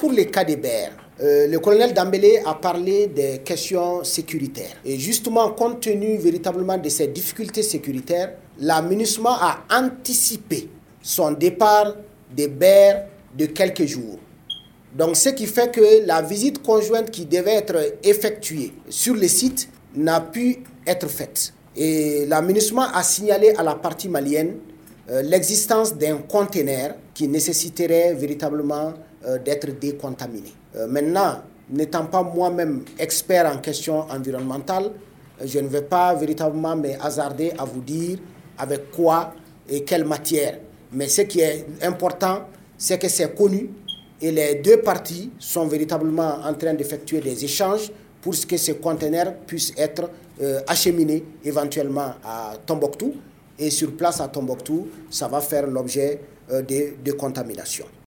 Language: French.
Pour les cas d'Hébert, euh, le colonel Dambélé a parlé des questions sécuritaires. Et justement, compte tenu véritablement de ces difficultés sécuritaires, l'aménagement a anticipé son départ d'Hébert de quelques jours. Donc, ce qui fait que la visite conjointe qui devait être effectuée sur le site n'a pu être faite. Et l'aménagement a signalé à la partie malienne l'existence d'un conteneur qui nécessiterait véritablement euh, d'être décontaminé. Euh, maintenant, n'étant pas moi-même expert en questions environnementales, je ne vais pas véritablement me hasarder à vous dire avec quoi et quelle matière. Mais ce qui est important, c'est que c'est connu et les deux parties sont véritablement en train d'effectuer des échanges pour que ce conteneur puisse être euh, acheminé éventuellement à Tombouctou. Et sur place à Tombouctou, ça va faire l'objet de, de contamination.